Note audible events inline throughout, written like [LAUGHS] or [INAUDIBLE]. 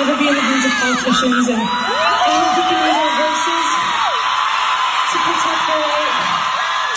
never be in the hands of politicians, and I hope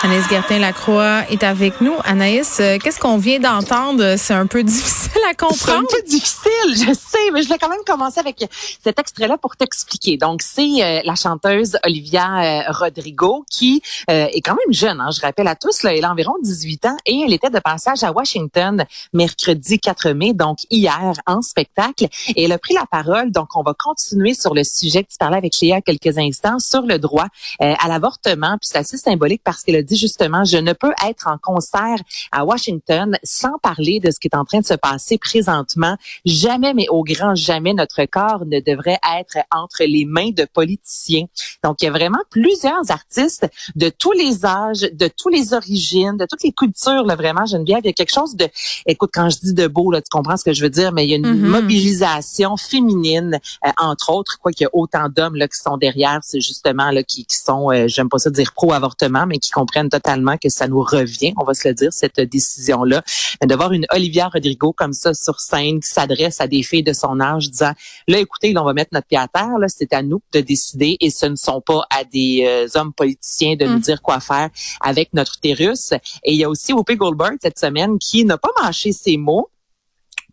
Anaïs Gertin-Lacroix est avec nous. Anaïs, euh, qu'est-ce qu'on vient d'entendre? C'est un peu [LAUGHS] difficile à C'est un comprendre. peu difficile, je sais, mais je vais quand même commencer avec cet extrait-là pour t'expliquer. Donc, c'est euh, la chanteuse Olivia euh, Rodrigo qui est quand même jeune, hein, je rappelle à tous, là, elle a environ 18 ans et elle était de passage à Washington mercredi 4 mai, donc hier, en spectacle. Et elle a pris la parole, donc on va continuer sur le sujet que tu parlais avec Léa quelques instants, sur le droit à l'avortement. Puis c'est assez symbolique parce qu'elle a dit justement, je ne peux être en concert à Washington sans parler de ce qui est en train de se passer présentement. Jamais, mais au grand jamais, notre corps ne devrait être entre les mains de politiciens. Donc, il y a vraiment plusieurs artistes de tous les âges, de toutes les origines, de toutes les cultures, là, vraiment, Geneviève. Il y a quelque chose de, écoute, quand je dis de beau, là, tu comprends ce que je veux dire, mais il y a une Mhm. mobilisation féminine, euh, entre autres, quoi qu'il y a autant d'hommes là qui sont derrière, c'est justement là qui, qui sont, euh, j'aime pas ça dire pro-avortement, mais qui comprennent totalement que ça nous revient, on va se le dire, cette décision-là. De voir une Olivia Rodrigo comme ça sur scène qui s'adresse à des filles de son âge disant, là, écoutez, là, on va mettre notre pied à terre, là, c'est à nous de décider et ce ne sont pas à des euh, hommes politiciens de nous Mm. dire quoi faire avec notre utérus. Et il y a aussi Whoopi Goldberg cette semaine qui n'a pas mâché ses mots.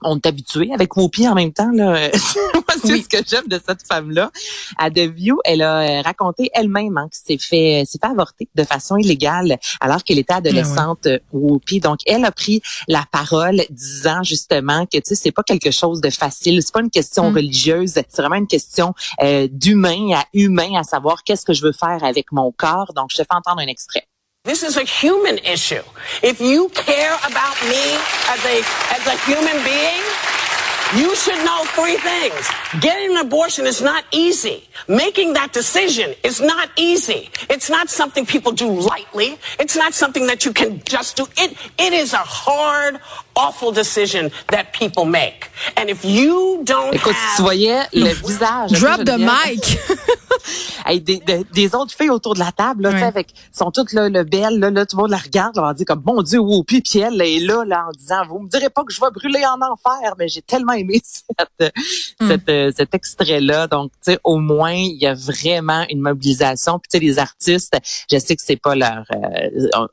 On est habitué avec Whoopi en même temps. Là. [LAUGHS] Moi, c'est Oui. ce que j'aime de cette femme-là. À The View, elle a euh, raconté elle-même hein, qu'elle s'est fait, s'est fait avorter de façon illégale alors qu'elle était adolescente, euh, Whoopi. Donc, elle a pris la parole disant justement que tu sais, c'est pas quelque chose de facile. C'est pas une question Mm. religieuse. C'est vraiment une question euh, d'humain à humain, à savoir qu'est-ce que je veux faire avec mon corps. Donc, je te fais entendre un extrait. This is a human issue. If you care about me as a as a human being, you should know three things. Getting an abortion is not easy. Making that decision is not easy. It's not something people do lightly. It's not something that you can just do. It it is a hard, awful decision that people make. And if you don't Écoute, have si tu voyais le visage. Drop the mic. [LAUGHS] Hey, des, de- des autres filles autour de la table, là, Ouais. avec, sont toutes là, le belles, là, là, tout le monde la regarde, là, on dire comme, mon Dieu, Whoopi, puis elle est là, là, en disant, vous me direz pas que je vais brûler en enfer, mais j'ai tellement aimé [LAUGHS] cette, Mm. cette, euh, cet extrait-là. Donc, tu sais, au moins, il y a vraiment une mobilisation. Puis, tu sais, les artistes, je sais que c'est pas leur, euh, on,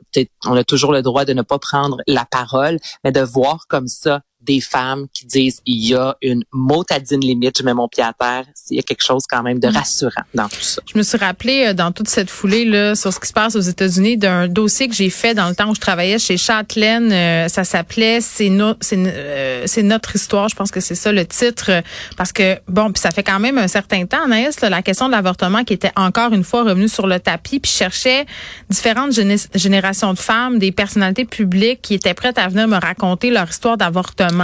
on a toujours le droit de ne pas prendre la parole, mais de voir comme ça des femmes qui disent il y a une motadine limite, je mets mon pied à terre, il y a quelque chose quand même Mm. de rassurant dans tout ça. Je me suis rappelé euh, dans toute cette foulée là sur ce qui se passe aux États-Unis d'un dossier que j'ai fait dans le temps où je travaillais chez Châtelaine. Euh, ça s'appelait c'est no- c'est euh, c'est notre histoire. Je pense que c'est ça le titre euh, parce que bon puis ça fait quand même un certain temps Anaïs là, la question de l'avortement qui était encore une fois revenue sur le tapis puis je cherchais différentes géné- générations de femmes, des personnalités publiques qui étaient prêtes à venir me raconter leur histoire d'avortement.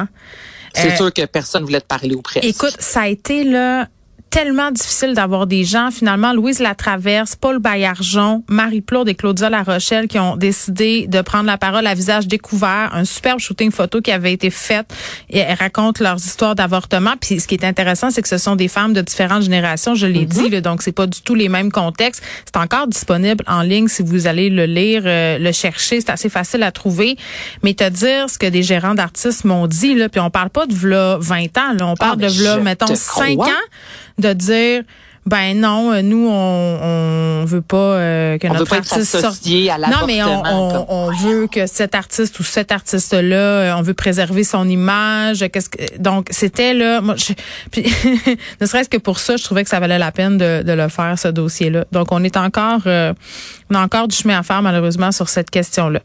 C'est Euh, sûr que personne voulait te parler ou presque. Écoute, ça a été là tellement difficile d'avoir des gens. Finalement, Louise Latraverse, Paul Baillargeon, Marie Plourde et Claudia La Rochelle qui ont décidé de prendre la parole à visage découvert. Un superbe shooting photo qui avait été fait et elles racontent leurs histoires d'avortement. Puis ce qui est intéressant, c'est que ce sont des femmes de différentes générations. Je l'ai dit, là, donc c'est pas du tout les mêmes contextes. C'est encore disponible en ligne si vous allez le lire, euh, le chercher. C'est assez facile à trouver. Mais te dire ce que des gérants d'artistes m'ont dit, là, puis on parle pas de v'là 20 ans, là, on parle mais de v'là, mettons, te 5 crois. ans de dire ben non, euh, nous on on veut pas euh, que On veut notre pas artiste sorte. à Non, mais on, on, on veut que cet artiste ou cet artiste-là, euh, on veut préserver son image. Qu'est-ce que donc c'était là. Moi, je, [LAUGHS] puis, ne serait-ce que pour ça, je trouvais que ça valait la peine de, de le faire ce dossier-là. Donc on est encore, euh, on a encore du chemin à faire malheureusement sur cette question-là.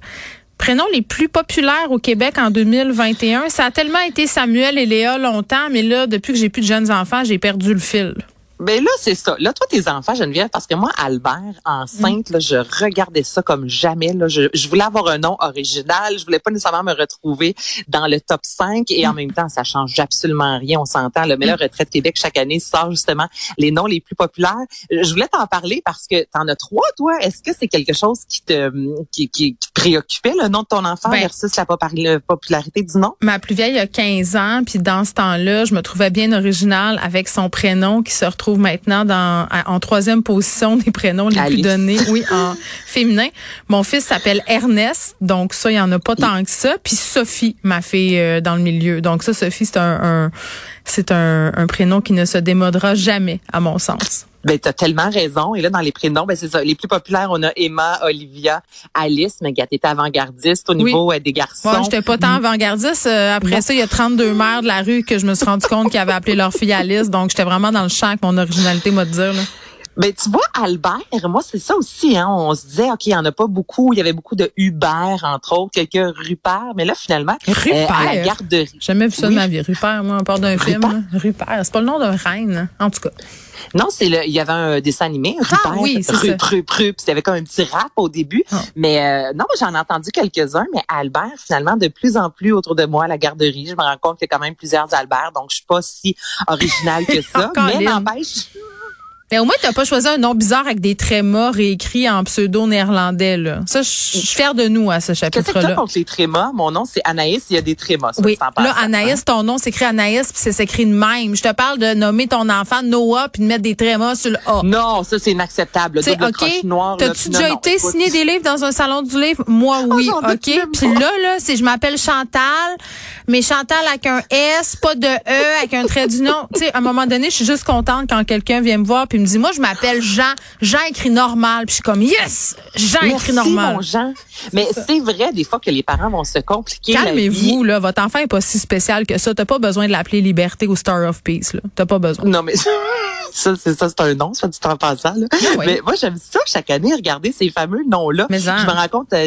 Prénoms les plus populaires au Québec en 2021, ça a tellement été Samuel et Léa longtemps, mais là, depuis que j'ai plus de jeunes enfants, j'ai perdu le fil. Ben là, c'est ça. Là, toi, tes enfants, Geneviève, parce que moi, Albert, enceinte, là, je regardais ça comme jamais. Là, je, je voulais avoir un nom original. Je voulais pas nécessairement me retrouver dans le top 5. Et en même temps, ça change absolument rien. On s'entend. Le meilleur Retraite Québec, chaque année, sort justement les noms les plus populaires. Je voulais t'en parler parce que t'en as trois, toi. Est-ce que c'est quelque chose qui te, qui, qui, qui te préoccupait, le nom de ton enfant Ben, versus la la popularité du nom? Ma plus vieille a 15 ans, puis dans ce temps-là, je me trouvais bien originale avec son prénom qui se retrouvait retrouve maintenant dans en troisième position des prénoms les plus donnés, oui, [LAUGHS] en féminin. Mon fils s'appelle Ernest, donc ça, il y en a pas tant que ça. Puis Sophie, ma fille euh, dans le milieu. Donc ça, Sophie, c'est un, c'est un, un prénom qui ne se démodera jamais, à mon sens. Ben, tu as tellement raison. Et là, dans les prénoms, ben, c'est ça. Les plus populaires, on a Emma, Olivia, Alice, mais a été avant-gardiste au niveau euh, des garçons. Moi, j'étais pas tant avant-gardiste. Euh, après ça, il y a 32 mères de la rue que je me suis rendu compte qui avaient appelé leur fille Alice. Donc, j'étais vraiment dans le champ avec mon originalité, moi, de dire, là. Ben, tu vois, Albert, moi, c'est ça aussi, hein. On se disait, OK, il y en a pas beaucoup. Il y avait beaucoup de Hubert, entre autres, quelques Rupert. Mais là, finalement, Rupert. Euh, à la garderie. J'ai jamais vu ça de ma vie. Rupert, moi, on part d'un film. Rupert? C'est pas le nom d'un reine, en tout cas. Non, c'est le, il y avait un dessin animé, Rupert. Ah oui, c'est ça. Rup, Rup, il y avait comme un petit rap au début. Ah. Mais euh, non, j'en ai entendu quelques-uns, mais Albert, finalement, de plus en plus autour de moi à la garderie, je me rends compte qu'il y a quand même plusieurs Albert, donc je suis pas si originale que [LAUGHS] ça. mais n'empêche... Mais au moins, t'as pas choisi un nom bizarre avec des trémas réécrits en pseudo-néerlandais, là. Ça, je suis fière de nous à ce chapitre-là. Qu'est-ce que contre les trémas? Mon nom, c'est Anaïs, il y a des trémas. Ça, oui. Là, Anaïs, ton nom s'écrit Anaïs, puis c'est s'écrit de même. Je te parle de nommer ton enfant Noah, puis de mettre des trémas sur le A. Non, ça, c'est inacceptable. C'est OK. T'as-tu déjà été signer des livres dans un salon du livre? Moi, Oh, oui. OK. Puis là, là, c'est je m'appelle Chantal, mais Chantal avec un S, pas de E, avec un trait d'union. Tu sais, à un moment donné, je suis juste contente quand quelqu'un vient me voir puis me dit, moi, je m'appelle Jean. Jean écrit normal. Puis je suis comme, yes! Jean Merci, écrit normal. Mon Jean. Mais c'est vrai, des fois, que les parents vont se compliquer. Calmez-vous, là. Votre enfant est pas si spécial que ça. T'as pas besoin de l'appeler Liberté ou Star of Peace, là. T'as pas besoin. Non, mais ça, c'est ça, c'est un nom, ça, du temps passant, là. Ah oui. Mais moi, j'aime ça chaque année, regarder ces fameux noms-là. Mais je en. me rends compte euh,